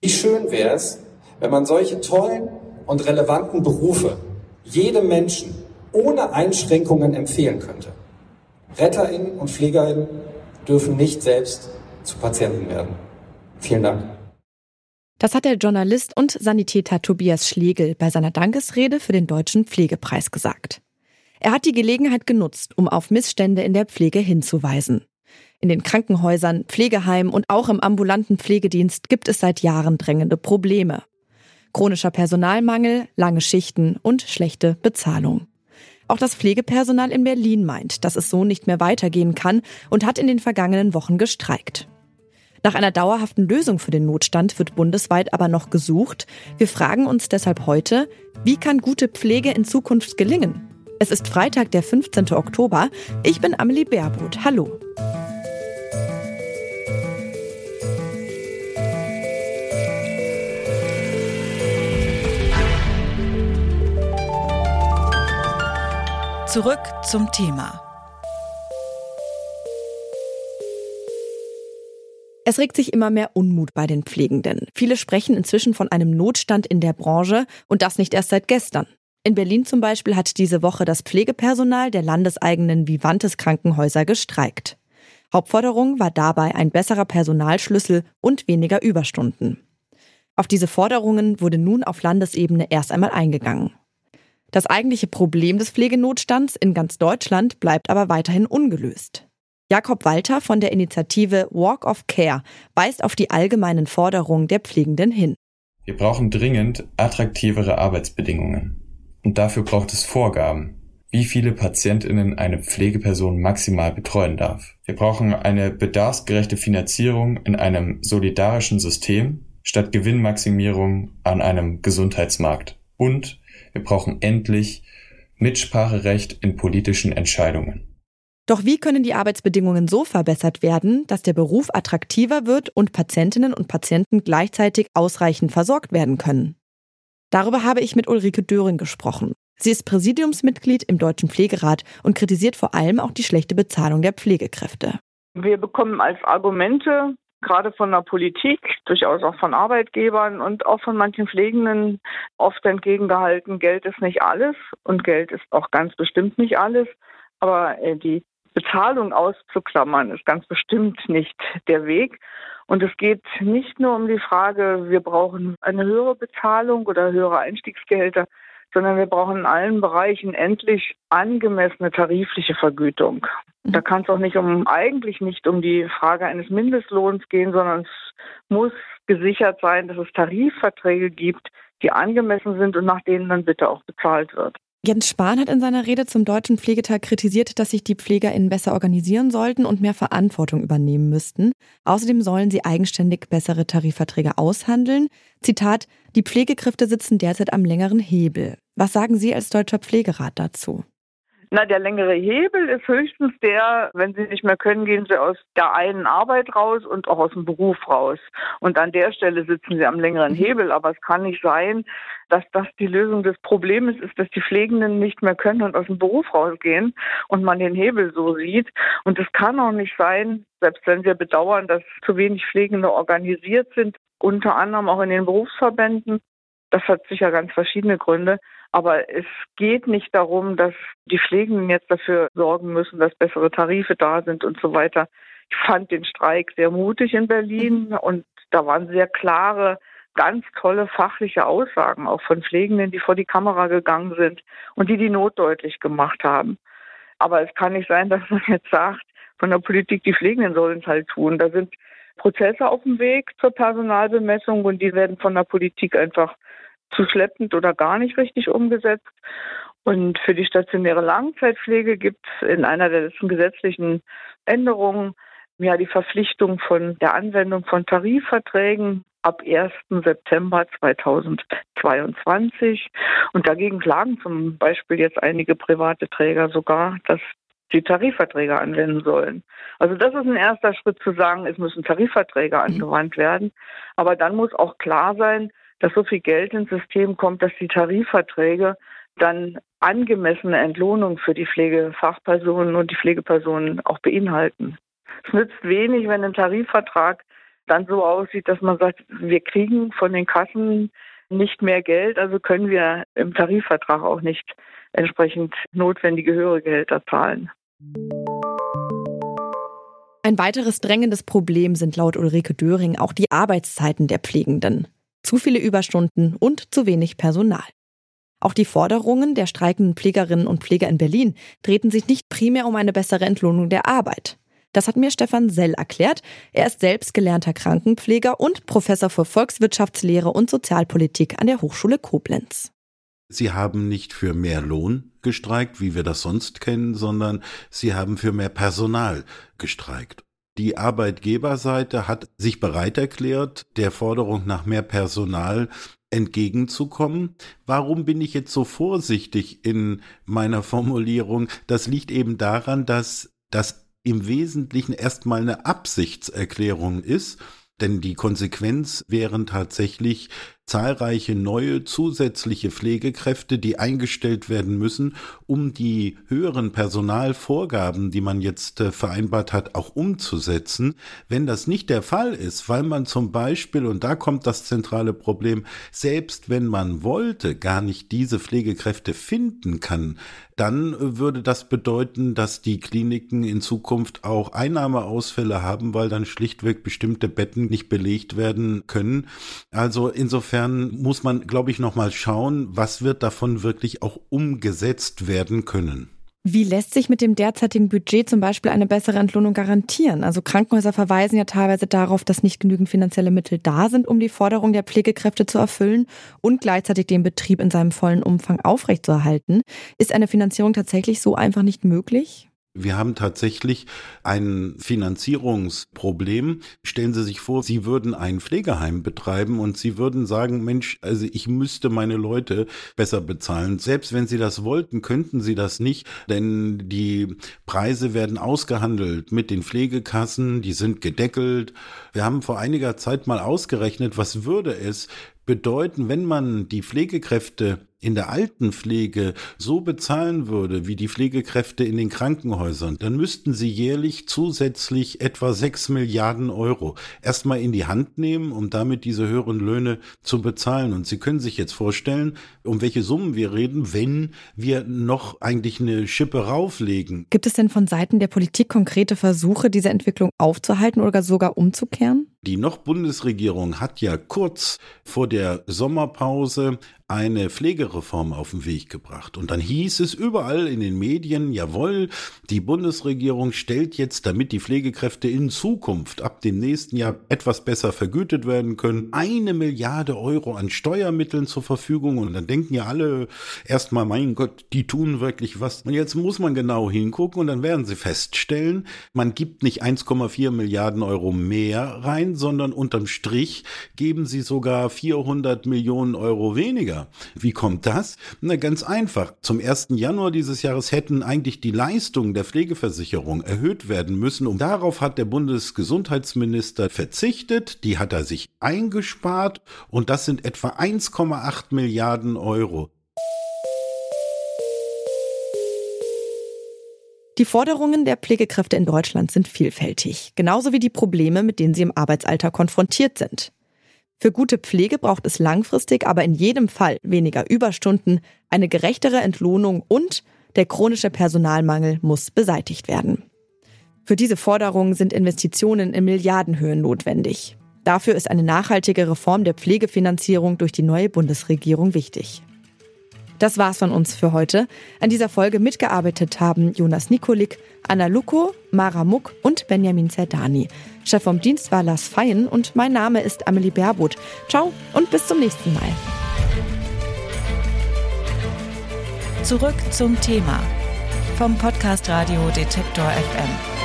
Wie schön wäre es, wenn man solche tollen und relevanten Berufe jedem Menschen ohne Einschränkungen empfehlen könnte. RetterInnen und PflegerInnen dürfen nicht selbst zu Patienten werden. Vielen Dank. Das hat der Journalist und Sanitäter Tobias Schlegel bei seiner Dankesrede für den Deutschen Pflegepreis gesagt. Er hat die Gelegenheit genutzt, um auf Missstände in der Pflege hinzuweisen. In den Krankenhäusern, Pflegeheimen und auch im ambulanten Pflegedienst gibt es seit Jahren drängende Probleme. Chronischer Personalmangel, lange Schichten und schlechte Bezahlung. Auch das Pflegepersonal in Berlin meint, dass es so nicht mehr weitergehen kann und hat in den vergangenen Wochen gestreikt. Nach einer dauerhaften Lösung für den Notstand wird bundesweit aber noch gesucht. Wir fragen uns deshalb heute, wie kann gute Pflege in Zukunft gelingen? Es ist Freitag, der 15. Oktober. Ich bin Amelie Baerboth. Hallo. Zurück zum Thema. Es regt sich immer mehr Unmut bei den Pflegenden. Viele sprechen inzwischen von einem Notstand in der Branche und das nicht erst seit gestern. In Berlin zum Beispiel hat diese Woche das Pflegepersonal der landeseigenen Vivantes Krankenhäuser gestreikt. Hauptforderung war dabei ein besserer Personalschlüssel und weniger Überstunden. Auf diese Forderungen wurde nun auf Landesebene erst einmal eingegangen. Das eigentliche Problem des Pflegenotstands in ganz Deutschland bleibt aber weiterhin ungelöst. Jakob Walter von der Initiative Walk of Care weist auf die allgemeinen Forderungen der Pflegenden hin. Wir brauchen dringend attraktivere Arbeitsbedingungen. Und dafür braucht es Vorgaben, wie viele Patientinnen eine Pflegeperson maximal betreuen darf. Wir brauchen eine bedarfsgerechte Finanzierung in einem solidarischen System statt Gewinnmaximierung an einem Gesundheitsmarkt. Und wir brauchen endlich Mitspracherecht in politischen Entscheidungen. Doch wie können die Arbeitsbedingungen so verbessert werden, dass der Beruf attraktiver wird und Patientinnen und Patienten gleichzeitig ausreichend versorgt werden können? Darüber habe ich mit Ulrike Döring gesprochen. Sie ist Präsidiumsmitglied im Deutschen Pflegerat und kritisiert vor allem auch die schlechte Bezahlung der Pflegekräfte. Wir bekommen als Argumente gerade von der Politik, durchaus auch von Arbeitgebern und auch von manchen Pflegenden oft entgegengehalten, Geld ist nicht alles und Geld ist auch ganz bestimmt nicht alles. Aber äh, die Bezahlung auszuklammern, ist ganz bestimmt nicht der Weg. Und es geht nicht nur um die Frage, wir brauchen eine höhere Bezahlung oder höhere Einstiegsgehälter, sondern wir brauchen in allen Bereichen endlich angemessene tarifliche Vergütung. Mhm. Da kann es auch nicht um, eigentlich nicht um die Frage eines Mindestlohns gehen, sondern es muss gesichert sein, dass es Tarifverträge gibt, die angemessen sind und nach denen dann bitte auch bezahlt wird. Jens Spahn hat in seiner Rede zum Deutschen Pflegetag kritisiert, dass sich die PflegerInnen besser organisieren sollten und mehr Verantwortung übernehmen müssten. Außerdem sollen sie eigenständig bessere Tarifverträge aushandeln. Zitat, die Pflegekräfte sitzen derzeit am längeren Hebel. Was sagen Sie als Deutscher Pflegerat dazu? Na, der längere Hebel ist höchstens der, wenn Sie nicht mehr können, gehen Sie aus der einen Arbeit raus und auch aus dem Beruf raus. Und an der Stelle sitzen Sie am längeren mhm. Hebel. Aber es kann nicht sein, dass das die Lösung des Problems ist, dass die Pflegenden nicht mehr können und aus dem Beruf rausgehen und man den Hebel so sieht. Und es kann auch nicht sein, selbst wenn wir bedauern, dass zu wenig Pflegende organisiert sind, unter anderem auch in den Berufsverbänden. Das hat sicher ganz verschiedene Gründe. Aber es geht nicht darum, dass die Pflegenden jetzt dafür sorgen müssen, dass bessere Tarife da sind und so weiter. Ich fand den Streik sehr mutig in Berlin mhm. und da waren sehr klare, ganz tolle fachliche Aussagen auch von Pflegenden, die vor die Kamera gegangen sind und die die Not deutlich gemacht haben. Aber es kann nicht sein, dass man jetzt sagt, von der Politik, die Pflegenden sollen es halt tun. Da sind Prozesse auf dem Weg zur Personalbemessung und die werden von der Politik einfach zu schleppend oder gar nicht richtig umgesetzt. Und für die stationäre Langzeitpflege gibt es in einer der letzten gesetzlichen Änderungen ja die Verpflichtung von der Anwendung von Tarifverträgen ab 1. September 2022. Und dagegen klagen zum Beispiel jetzt einige private Träger sogar, dass die Tarifverträge anwenden sollen. Also das ist ein erster Schritt zu sagen, es müssen Tarifverträge mhm. angewandt werden. Aber dann muss auch klar sein, dass so viel Geld ins System kommt, dass die Tarifverträge dann angemessene Entlohnung für die Pflegefachpersonen und die Pflegepersonen auch beinhalten. Es nützt wenig, wenn ein Tarifvertrag dann so aussieht, dass man sagt, wir kriegen von den Kassen nicht mehr Geld, also können wir im Tarifvertrag auch nicht entsprechend notwendige höhere Gehälter zahlen. Ein weiteres drängendes Problem sind laut Ulrike Döring auch die Arbeitszeiten der Pflegenden. Zu viele Überstunden und zu wenig Personal. Auch die Forderungen der streikenden Pflegerinnen und Pfleger in Berlin drehten sich nicht primär um eine bessere Entlohnung der Arbeit. Das hat mir Stefan Sell erklärt. Er ist selbst gelernter Krankenpfleger und Professor für Volkswirtschaftslehre und Sozialpolitik an der Hochschule Koblenz. Sie haben nicht für mehr Lohn gestreikt, wie wir das sonst kennen, sondern sie haben für mehr Personal gestreikt. Die Arbeitgeberseite hat sich bereit erklärt, der Forderung nach mehr Personal entgegenzukommen. Warum bin ich jetzt so vorsichtig in meiner Formulierung? Das liegt eben daran, dass das im Wesentlichen erstmal eine Absichtserklärung ist, denn die Konsequenz wären tatsächlich zahlreiche neue zusätzliche Pflegekräfte, die eingestellt werden müssen, um die höheren Personalvorgaben, die man jetzt äh, vereinbart hat, auch umzusetzen. Wenn das nicht der Fall ist, weil man zum Beispiel, und da kommt das zentrale Problem, selbst wenn man wollte, gar nicht diese Pflegekräfte finden kann, dann würde das bedeuten, dass die Kliniken in Zukunft auch Einnahmeausfälle haben, weil dann schlichtweg bestimmte Betten nicht belegt werden können. Also insofern insofern muss man, glaube ich, noch mal schauen, was wird davon wirklich auch umgesetzt werden können. Wie lässt sich mit dem derzeitigen Budget zum Beispiel eine bessere Entlohnung garantieren? Also Krankenhäuser verweisen ja teilweise darauf, dass nicht genügend finanzielle Mittel da sind, um die Forderung der Pflegekräfte zu erfüllen und gleichzeitig den Betrieb in seinem vollen Umfang aufrechtzuerhalten. Ist eine Finanzierung tatsächlich so einfach nicht möglich? Wir haben tatsächlich ein Finanzierungsproblem. Stellen Sie sich vor, Sie würden ein Pflegeheim betreiben und Sie würden sagen, Mensch, also ich müsste meine Leute besser bezahlen. Selbst wenn Sie das wollten, könnten Sie das nicht, denn die Preise werden ausgehandelt mit den Pflegekassen, die sind gedeckelt. Wir haben vor einiger Zeit mal ausgerechnet, was würde es bedeuten, wenn man die Pflegekräfte in der Altenpflege so bezahlen würde wie die Pflegekräfte in den Krankenhäusern, dann müssten sie jährlich zusätzlich etwa sechs Milliarden Euro erstmal in die Hand nehmen, um damit diese höheren Löhne zu bezahlen. Und Sie können sich jetzt vorstellen, um welche Summen wir reden, wenn wir noch eigentlich eine Schippe rauflegen. Gibt es denn von Seiten der Politik konkrete Versuche, diese Entwicklung aufzuhalten oder sogar umzukehren? Die noch Bundesregierung hat ja kurz vor der Sommerpause eine Pflegereform auf den Weg gebracht. Und dann hieß es überall in den Medien, jawohl, die Bundesregierung stellt jetzt, damit die Pflegekräfte in Zukunft ab dem nächsten Jahr etwas besser vergütet werden können, eine Milliarde Euro an Steuermitteln zur Verfügung. Und dann denken ja alle erstmal, mein Gott, die tun wirklich was. Und jetzt muss man genau hingucken und dann werden sie feststellen, man gibt nicht 1,4 Milliarden Euro mehr rein, sondern unterm Strich geben sie sogar 400 Millionen Euro weniger. Wie kommt das? Na, ganz einfach. Zum 1. Januar dieses Jahres hätten eigentlich die Leistungen der Pflegeversicherung erhöht werden müssen. Und darauf hat der Bundesgesundheitsminister verzichtet. Die hat er sich eingespart. Und das sind etwa 1,8 Milliarden Euro. Die Forderungen der Pflegekräfte in Deutschland sind vielfältig, genauso wie die Probleme, mit denen sie im Arbeitsalter konfrontiert sind. Für gute Pflege braucht es langfristig aber in jedem Fall weniger Überstunden, eine gerechtere Entlohnung und der chronische Personalmangel muss beseitigt werden. Für diese Forderungen sind Investitionen in Milliardenhöhen notwendig. Dafür ist eine nachhaltige Reform der Pflegefinanzierung durch die neue Bundesregierung wichtig. Das war's von uns für heute. An dieser Folge mitgearbeitet haben Jonas Nikolik, Anna Luko, Mara Muck und Benjamin Zerdani. Chef vom Dienst war Lars Feyen und mein Name ist Amelie Berbot. Ciao und bis zum nächsten Mal. Zurück zum Thema vom Podcast Radio Detektor FM.